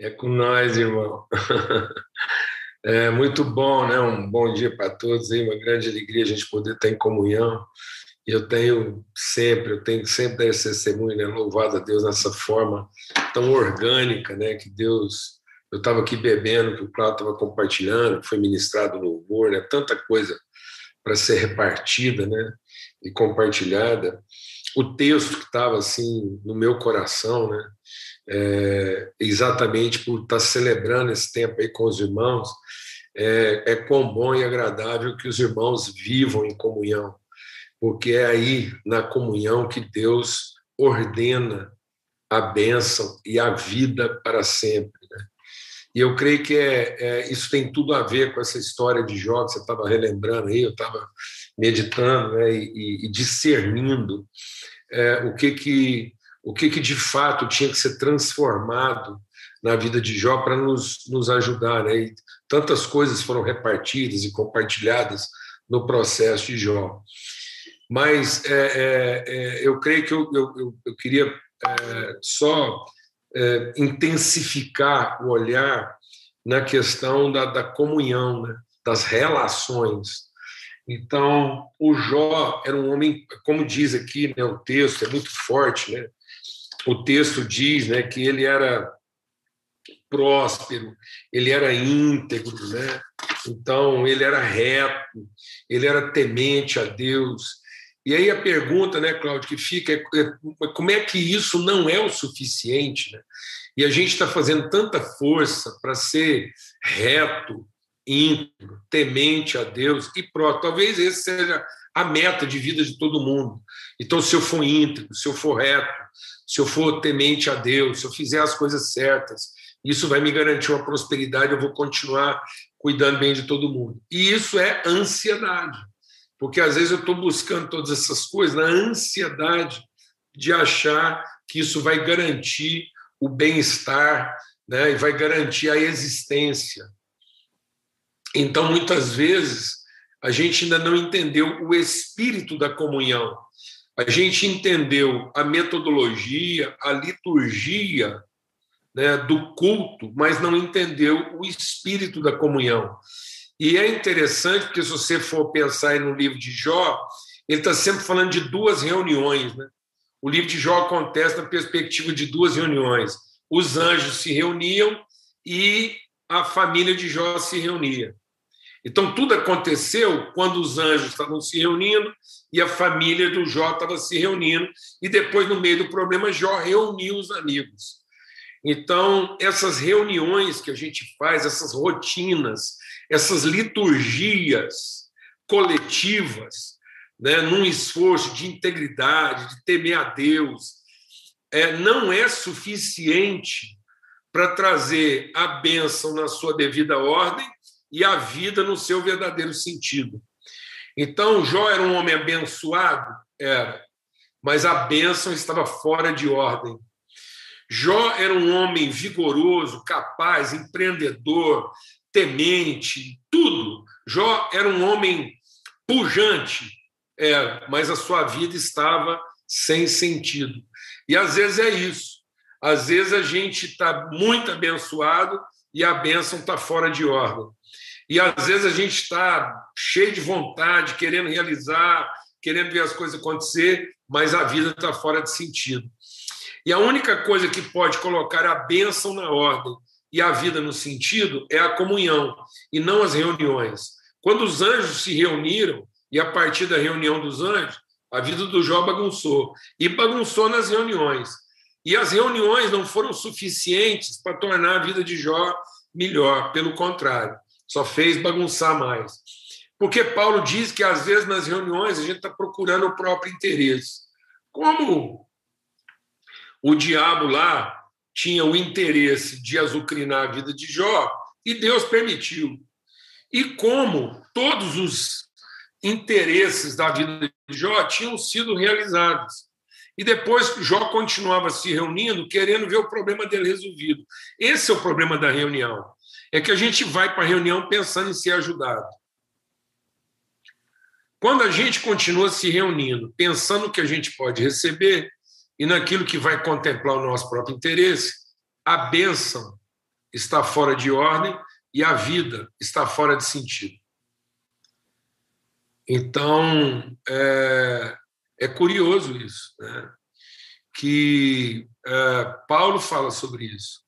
É com nós, irmão. É muito bom, né? Um bom dia para todos aí, uma grande alegria a gente poder estar em comunhão. Eu tenho sempre, eu tenho sempre esse testemunho, né? Louvado a Deus nessa forma tão orgânica, né? Que Deus. Eu estava aqui bebendo, que o Cláudio estava compartilhando, foi ministrado louvor, né? Tanta coisa para ser repartida, né? E compartilhada. O texto que estava assim no meu coração, né? É, exatamente por estar celebrando esse tempo aí com os irmãos, é, é quão bom e agradável que os irmãos vivam em comunhão, porque é aí na comunhão que Deus ordena a bênção e a vida para sempre. Né? E eu creio que é, é, isso tem tudo a ver com essa história de Jó que você estava relembrando aí, eu estava meditando né, e, e discernindo é, o que que o que, que de fato tinha que ser transformado na vida de Jó para nos, nos ajudar. Né? E tantas coisas foram repartidas e compartilhadas no processo de Jó. Mas é, é, é, eu creio que eu, eu, eu queria é, só é, intensificar o olhar na questão da, da comunhão, né? das relações. Então, o Jó era um homem, como diz aqui né, o texto, é muito forte, né? O texto diz né, que ele era próspero, ele era íntegro, né? então ele era reto, ele era temente a Deus. E aí a pergunta, né, Cláudio, que fica é, é como é que isso não é o suficiente? Né? E a gente está fazendo tanta força para ser reto, íntegro, temente a Deus e pronto. Talvez esse seja a meta de vida de todo mundo. Então, se eu for íntegro, se eu for reto, se eu for temente a Deus, se eu fizer as coisas certas, isso vai me garantir uma prosperidade, eu vou continuar cuidando bem de todo mundo. E isso é ansiedade, porque às vezes eu estou buscando todas essas coisas na ansiedade de achar que isso vai garantir o bem-estar né, e vai garantir a existência. Então, muitas vezes, a gente ainda não entendeu o espírito da comunhão a gente entendeu a metodologia, a liturgia né, do culto, mas não entendeu o espírito da comunhão. E é interessante, porque se você for pensar no livro de Jó, ele está sempre falando de duas reuniões. Né? O livro de Jó acontece na perspectiva de duas reuniões. Os anjos se reuniam e a família de Jó se reunia. Então, tudo aconteceu quando os anjos estavam se reunindo e a família do Jó estava se reunindo, e depois, no meio do problema, Jó reuniu os amigos. Então, essas reuniões que a gente faz, essas rotinas, essas liturgias coletivas, né, num esforço de integridade, de temer a Deus, é, não é suficiente para trazer a bênção na sua devida ordem e a vida no seu verdadeiro sentido. Então, Jó era um homem abençoado? Era, mas a bênção estava fora de ordem. Jó era um homem vigoroso, capaz, empreendedor, temente, tudo. Jó era um homem pujante, era, mas a sua vida estava sem sentido. E às vezes é isso. Às vezes a gente está muito abençoado e a bênção está fora de ordem. E às vezes a gente está cheio de vontade, querendo realizar, querendo ver as coisas acontecer, mas a vida está fora de sentido. E a única coisa que pode colocar a bênção na ordem e a vida no sentido é a comunhão, e não as reuniões. Quando os anjos se reuniram, e a partir da reunião dos anjos, a vida do Jó bagunçou. E bagunçou nas reuniões. E as reuniões não foram suficientes para tornar a vida de Jó melhor, pelo contrário só fez bagunçar mais. Porque Paulo diz que às vezes nas reuniões a gente está procurando o próprio interesse. Como o diabo lá tinha o interesse de azucrinar a vida de Jó, e Deus permitiu. E como todos os interesses da vida de Jó tinham sido realizados. E depois Jó continuava se reunindo, querendo ver o problema dele resolvido. Esse é o problema da reunião é que a gente vai para a reunião pensando em ser ajudado. Quando a gente continua se reunindo, pensando no que a gente pode receber e naquilo que vai contemplar o nosso próprio interesse, a bênção está fora de ordem e a vida está fora de sentido. Então, é, é curioso isso, né? que é, Paulo fala sobre isso.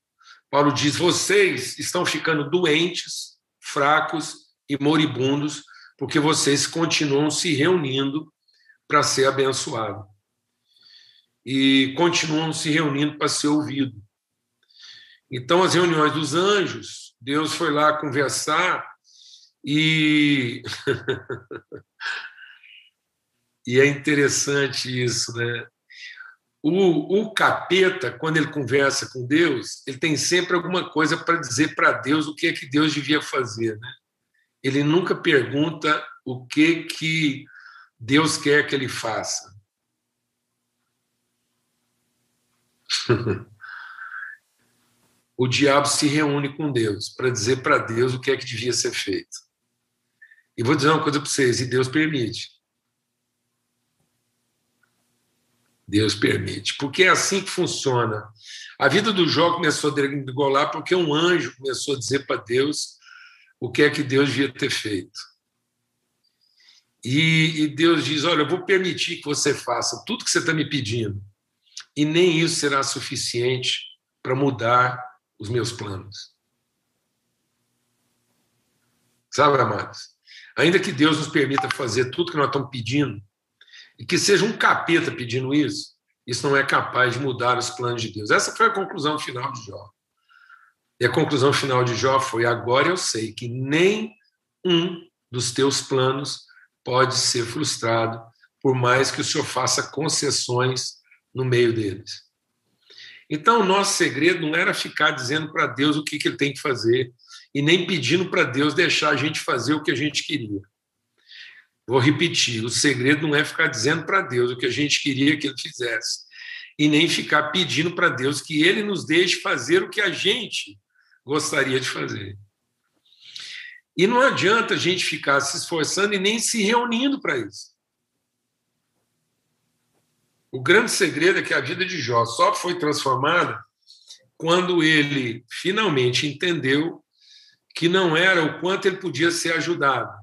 Paulo diz: vocês estão ficando doentes, fracos e moribundos, porque vocês continuam se reunindo para ser abençoado. E continuam se reunindo para ser ouvido. Então, as reuniões dos anjos, Deus foi lá conversar e. e é interessante isso, né? O, o capeta, quando ele conversa com Deus, ele tem sempre alguma coisa para dizer para Deus o que é que Deus devia fazer. Né? Ele nunca pergunta o que, que Deus quer que ele faça. o diabo se reúne com Deus para dizer para Deus o que é que devia ser feito. E vou dizer uma coisa para vocês: e Deus permite. Deus permite. Porque é assim que funciona. A vida do Jó começou a degolar porque um anjo começou a dizer para Deus o que é que Deus devia ter feito. E, e Deus diz: Olha, eu vou permitir que você faça tudo que você está me pedindo, e nem isso será suficiente para mudar os meus planos. Sabe, amados? Ainda que Deus nos permita fazer tudo que nós estamos pedindo, e que seja um capeta pedindo isso, isso não é capaz de mudar os planos de Deus. Essa foi a conclusão final de Jó. E a conclusão final de Jó foi: agora eu sei que nem um dos teus planos pode ser frustrado, por mais que o Senhor faça concessões no meio deles. Então, o nosso segredo não era ficar dizendo para Deus o que, que ele tem que fazer, e nem pedindo para Deus deixar a gente fazer o que a gente queria. Vou repetir: o segredo não é ficar dizendo para Deus o que a gente queria que ele fizesse, e nem ficar pedindo para Deus que ele nos deixe fazer o que a gente gostaria de fazer. E não adianta a gente ficar se esforçando e nem se reunindo para isso. O grande segredo é que a vida de Jó só foi transformada quando ele finalmente entendeu que não era o quanto ele podia ser ajudado,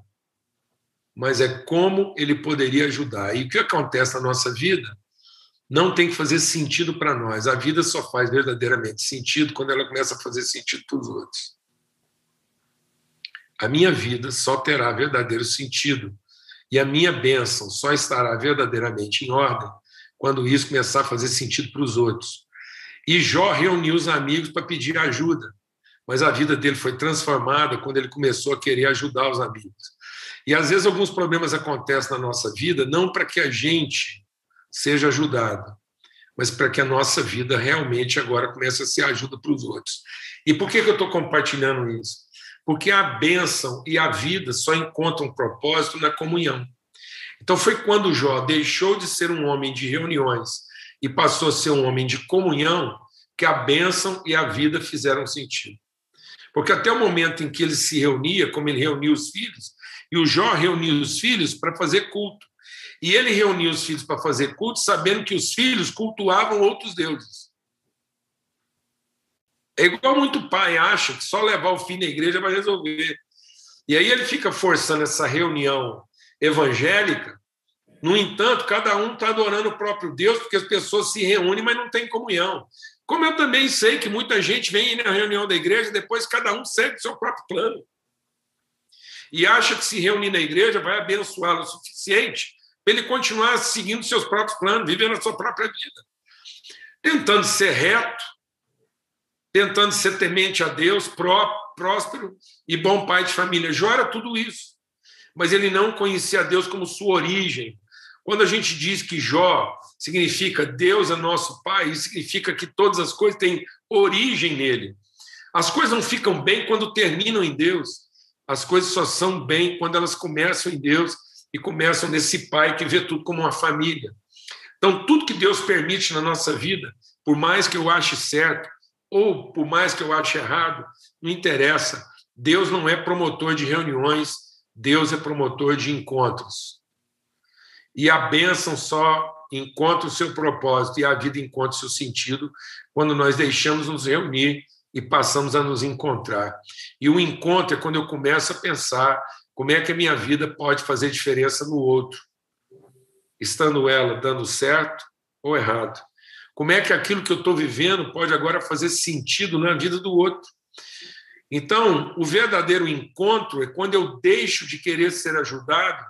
mas é como ele poderia ajudar. E o que acontece na nossa vida não tem que fazer sentido para nós. A vida só faz verdadeiramente sentido quando ela começa a fazer sentido para os outros. A minha vida só terá verdadeiro sentido e a minha bênção só estará verdadeiramente em ordem quando isso começar a fazer sentido para os outros. E Jó reuniu os amigos para pedir ajuda, mas a vida dele foi transformada quando ele começou a querer ajudar os amigos. E às vezes alguns problemas acontecem na nossa vida não para que a gente seja ajudado, mas para que a nossa vida realmente agora comece a ser ajuda para os outros. E por que, que eu estou compartilhando isso? Porque a bênção e a vida só encontram propósito na comunhão. Então foi quando Jó deixou de ser um homem de reuniões e passou a ser um homem de comunhão que a bênção e a vida fizeram sentido. Porque até o momento em que ele se reunia, como ele reuniu os filhos, e o Jó reuniu os filhos para fazer culto. E ele reuniu os filhos para fazer culto, sabendo que os filhos cultuavam outros deuses. É igual muito pai acha que só levar o filho na igreja vai resolver. E aí ele fica forçando essa reunião evangélica. No entanto, cada um está adorando o próprio Deus, porque as pessoas se reúnem, mas não tem comunhão. Como eu também sei que muita gente vem na reunião da igreja, depois cada um segue o seu próprio plano e acha que se reunir na igreja vai abençoá-lo o suficiente para ele continuar seguindo seus próprios planos, vivendo a sua própria vida. Tentando ser reto, tentando ser temente a Deus, pró, próspero e bom pai de família. Jó era tudo isso. Mas ele não conhecia Deus como sua origem. Quando a gente diz que Jó significa Deus é nosso pai, isso significa que todas as coisas têm origem nele. As coisas não ficam bem quando terminam em Deus. As coisas só são bem quando elas começam em Deus e começam nesse pai que vê tudo como uma família. Então, tudo que Deus permite na nossa vida, por mais que eu ache certo ou por mais que eu ache errado, não interessa. Deus não é promotor de reuniões, Deus é promotor de encontros. E a bênção só encontra o seu propósito e a vida encontra o seu sentido quando nós deixamos nos reunir e passamos a nos encontrar. E o encontro é quando eu começo a pensar como é que a minha vida pode fazer diferença no outro, estando ela dando certo ou errado. Como é que aquilo que eu estou vivendo pode agora fazer sentido na vida do outro. Então, o verdadeiro encontro é quando eu deixo de querer ser ajudado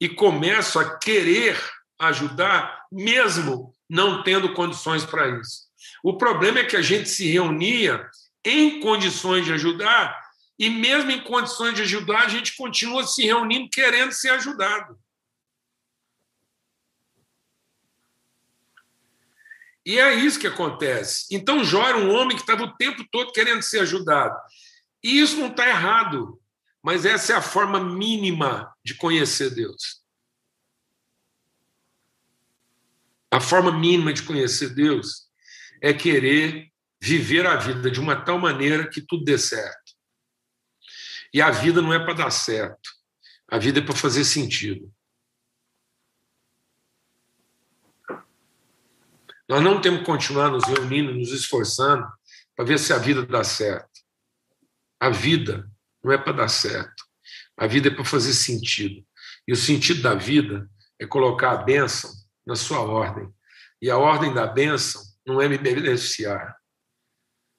e começo a querer ajudar, mesmo não tendo condições para isso. O problema é que a gente se reunia em condições de ajudar, e mesmo em condições de ajudar, a gente continua se reunindo querendo ser ajudado. E é isso que acontece. Então, Jó era um homem que estava o tempo todo querendo ser ajudado. E isso não está errado, mas essa é a forma mínima de conhecer Deus. A forma mínima de conhecer Deus é querer viver a vida de uma tal maneira que tudo dê certo. E a vida não é para dar certo, a vida é para fazer sentido. Nós não temos que continuar nos reunindo, nos esforçando para ver se a vida dá certo. A vida não é para dar certo. A vida é para fazer sentido. E o sentido da vida é colocar a bênção na sua ordem. E a ordem da bênção não é me beneficiar,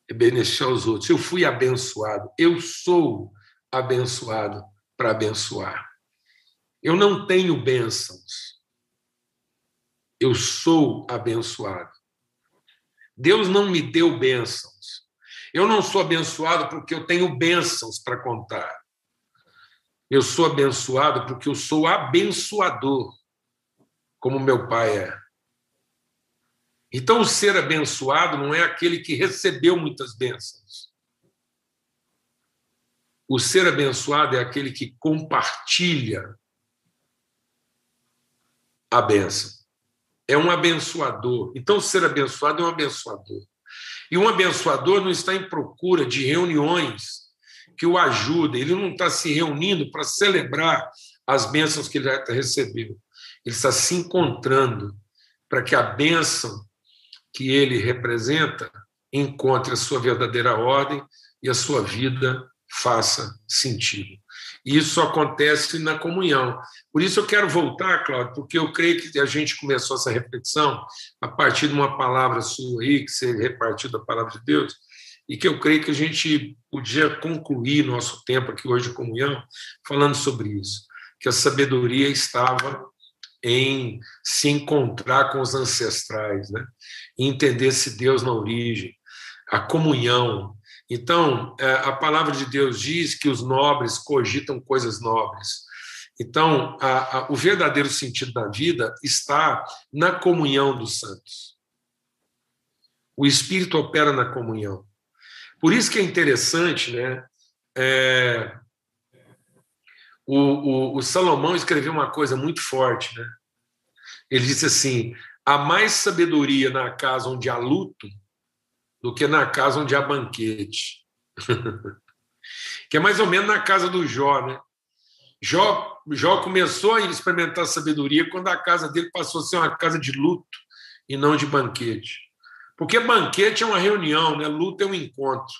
é beneficiar os outros. Eu fui abençoado, eu sou abençoado para abençoar. Eu não tenho bênçãos. Eu sou abençoado. Deus não me deu bênçãos. Eu não sou abençoado porque eu tenho bênçãos para contar. Eu sou abençoado porque eu sou abençoador, como meu pai é. Então, o ser abençoado não é aquele que recebeu muitas bênçãos. O ser abençoado é aquele que compartilha a bênção. É um abençoador. Então, o ser abençoado é um abençoador. E um abençoador não está em procura de reuniões que o ajudem, ele não está se reunindo para celebrar as bênçãos que ele recebeu. Ele está se encontrando para que a bênção que ele representa encontre a sua verdadeira ordem e a sua vida faça sentido. E isso acontece na comunhão. Por isso eu quero voltar, Cláudio, porque eu creio que a gente começou essa reflexão a partir de uma palavra sua aí, que você repartiu da palavra de Deus, e que eu creio que a gente podia concluir nosso tempo aqui hoje de comunhão falando sobre isso, que a sabedoria estava em se encontrar com os ancestrais, né? entender esse Deus na origem, a comunhão. Então, é, a palavra de Deus diz que os nobres cogitam coisas nobres. Então, a, a, o verdadeiro sentido da vida está na comunhão dos santos. O Espírito opera na comunhão. Por isso que é interessante, né? É, o, o, o, Salomão escreveu uma coisa muito forte, né? Ele disse assim: há mais sabedoria na casa onde há luto do que na casa onde há banquete. que é mais ou menos na casa do Jó, né? Jó, Jó começou a experimentar sabedoria quando a casa dele passou a ser uma casa de luto e não de banquete. Porque banquete é uma reunião, né? luto é um encontro.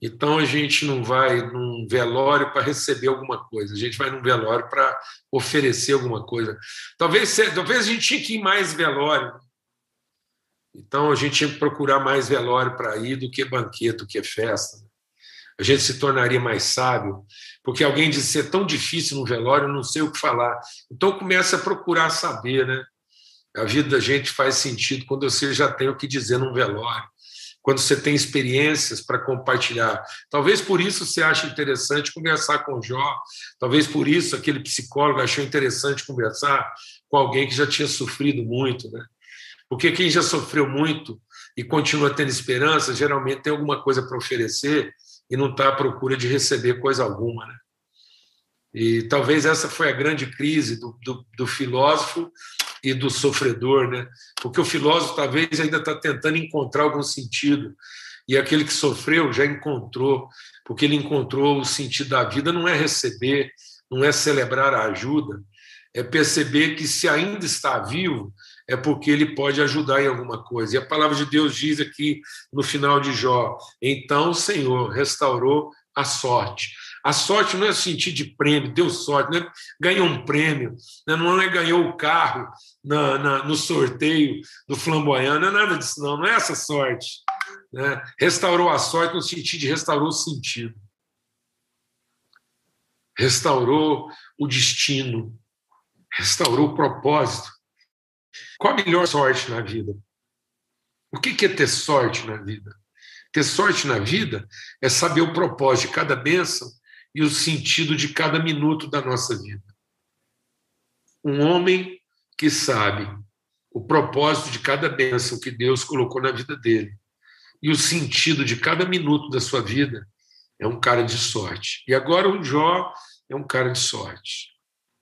Então a gente não vai num velório para receber alguma coisa, a gente vai num velório para oferecer alguma coisa. Talvez, talvez a gente tinha que ir mais velório. Então a gente tinha que procurar mais velório para ir do que banquete, do que festa. A gente se tornaria mais sábio, porque alguém disse é tão difícil no velório, não sei o que falar. Então começa a procurar saber, né? A vida da gente faz sentido quando você já tem o que dizer num velório quando você tem experiências para compartilhar. Talvez por isso você ache interessante conversar com o Jó, talvez por isso aquele psicólogo achou interessante conversar com alguém que já tinha sofrido muito, né? Porque quem já sofreu muito e continua tendo esperança, geralmente tem alguma coisa para oferecer e não está à procura de receber coisa alguma, né? E talvez essa foi a grande crise do, do, do filósofo e do sofredor, né? Porque o filósofo talvez ainda está tentando encontrar algum sentido e aquele que sofreu já encontrou, porque ele encontrou o sentido da vida não é receber, não é celebrar a ajuda, é perceber que se ainda está vivo é porque ele pode ajudar em alguma coisa. E a palavra de Deus diz aqui no final de Jó: então o Senhor restaurou a sorte. A sorte não é sentir de prêmio, deu sorte, né? ganhou um prêmio, né? não é ganhou o carro na, na, no sorteio do flamboyant, não é nada disso, não, não é essa sorte. Né? Restaurou a sorte no sentido de restaurou o sentido. Restaurou o destino, restaurou o propósito. Qual a melhor sorte na vida? O que é ter sorte na vida? Ter sorte na vida é saber o propósito de cada bênção e o sentido de cada minuto da nossa vida. Um homem que sabe o propósito de cada bênção que Deus colocou na vida dele e o sentido de cada minuto da sua vida é um cara de sorte. E agora o Jó é um cara de sorte,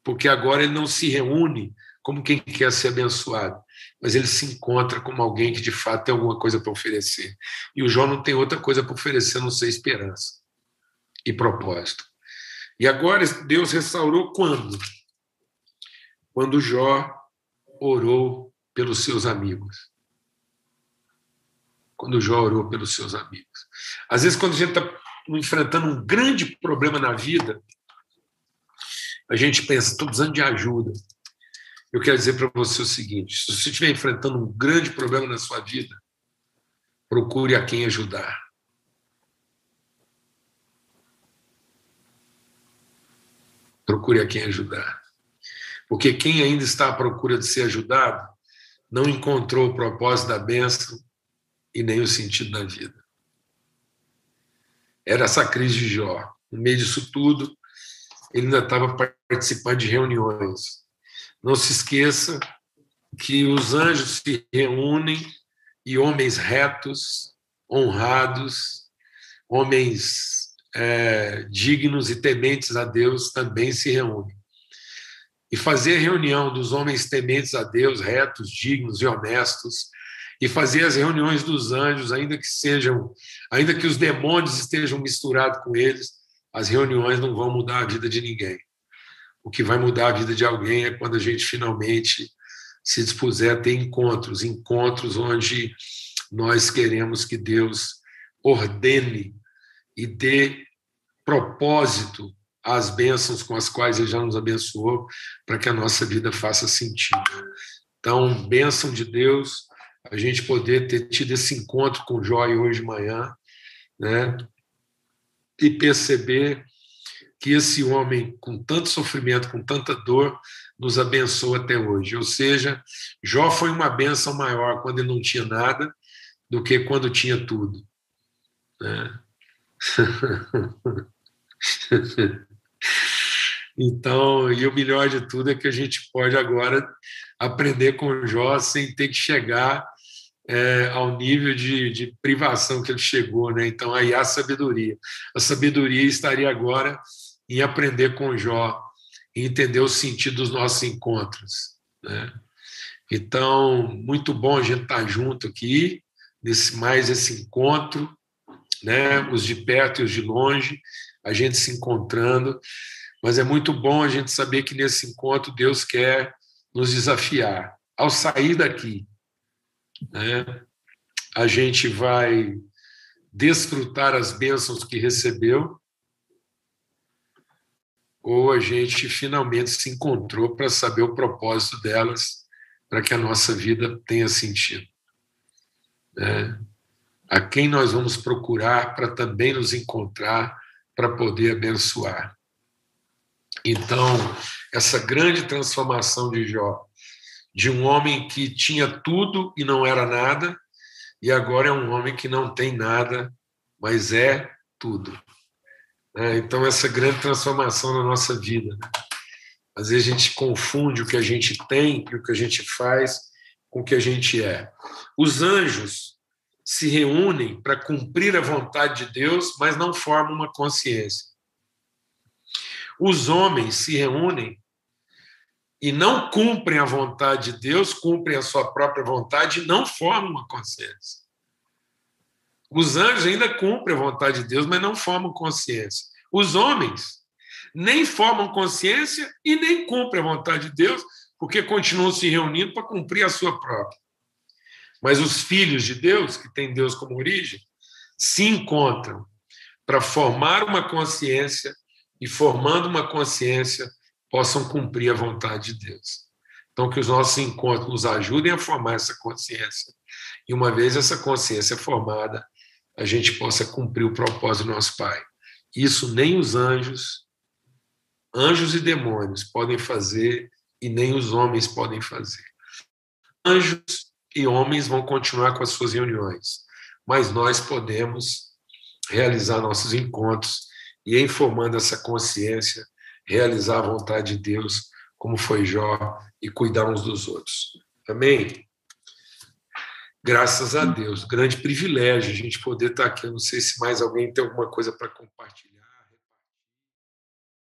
porque agora ele não se reúne como quem quer ser abençoado, mas ele se encontra como alguém que de fato tem alguma coisa para oferecer. E o Jó não tem outra coisa para oferecer não ser esperança e propósito. E agora Deus restaurou quando? Quando Jó orou pelos seus amigos. Quando Jó orou pelos seus amigos. Às vezes, quando a gente está enfrentando um grande problema na vida, a gente pensa, estou precisando de ajuda. Eu quero dizer para você o seguinte: se você estiver enfrentando um grande problema na sua vida, procure a quem ajudar. Procure a quem ajudar. Porque quem ainda está à procura de ser ajudado não encontrou o propósito da bênção e nem o sentido da vida. Era essa crise de Jó. No meio disso tudo, ele ainda estava participando de reuniões não se esqueça que os anjos se reúnem e homens retos, honrados, homens é, dignos e tementes a Deus também se reúnem. E fazer a reunião dos homens tementes a Deus, retos, dignos e honestos, e fazer as reuniões dos anjos, ainda que sejam, ainda que os demônios estejam misturados com eles, as reuniões não vão mudar a vida de ninguém. O que vai mudar a vida de alguém é quando a gente finalmente se dispuser a ter encontros encontros onde nós queremos que Deus ordene e dê propósito às bênçãos com as quais Ele já nos abençoou, para que a nossa vida faça sentido. Então, bênção de Deus, a gente poder ter tido esse encontro com o Jói hoje de manhã, né? E perceber que esse homem, com tanto sofrimento, com tanta dor, nos abençoa até hoje. Ou seja, Jó foi uma benção maior quando ele não tinha nada do que quando tinha tudo. Né? Então, e o melhor de tudo é que a gente pode agora aprender com Jó sem ter que chegar é, ao nível de, de, privação que ele chegou. Né? Então, aí há sabedoria. A sabedoria estaria agora em aprender com Jó, e entender o sentido dos nossos encontros. Né? Então, muito bom a gente estar junto aqui, nesse mais esse encontro, né? os de perto e os de longe, a gente se encontrando, mas é muito bom a gente saber que nesse encontro Deus quer nos desafiar. Ao sair daqui, né? a gente vai desfrutar as bênçãos que recebeu ou a gente finalmente se encontrou para saber o propósito delas, para que a nossa vida tenha sentido. Né? A quem nós vamos procurar para também nos encontrar, para poder abençoar. Então, essa grande transformação de Jó, de um homem que tinha tudo e não era nada, e agora é um homem que não tem nada, mas é tudo. Né? Então, essa grande transformação na nossa vida. Né? Às vezes a gente confunde o que a gente tem e o que a gente faz com o que a gente é. Os anjos se reúnem para cumprir a vontade de Deus, mas não formam uma consciência. Os homens se reúnem e não cumprem a vontade de Deus, cumprem a sua própria vontade e não formam uma consciência. Os anjos ainda cumprem a vontade de Deus, mas não formam consciência. Os homens nem formam consciência e nem cumprem a vontade de Deus, porque continuam se reunindo para cumprir a sua própria. Mas os filhos de Deus, que têm Deus como origem, se encontram para formar uma consciência e, formando uma consciência, possam cumprir a vontade de Deus. Então, que os nossos encontros nos ajudem a formar essa consciência. E uma vez essa consciência formada, a gente possa cumprir o propósito do nosso Pai. Isso nem os anjos, anjos e demônios podem fazer e nem os homens podem fazer. Anjos e homens vão continuar com as suas reuniões, mas nós podemos realizar nossos encontros e, em formando essa consciência, realizar a vontade de Deus, como foi Jó, e cuidar uns dos outros. Amém? Graças a Deus, grande privilégio a gente poder estar aqui. Eu não sei se mais alguém tem alguma coisa para compartilhar.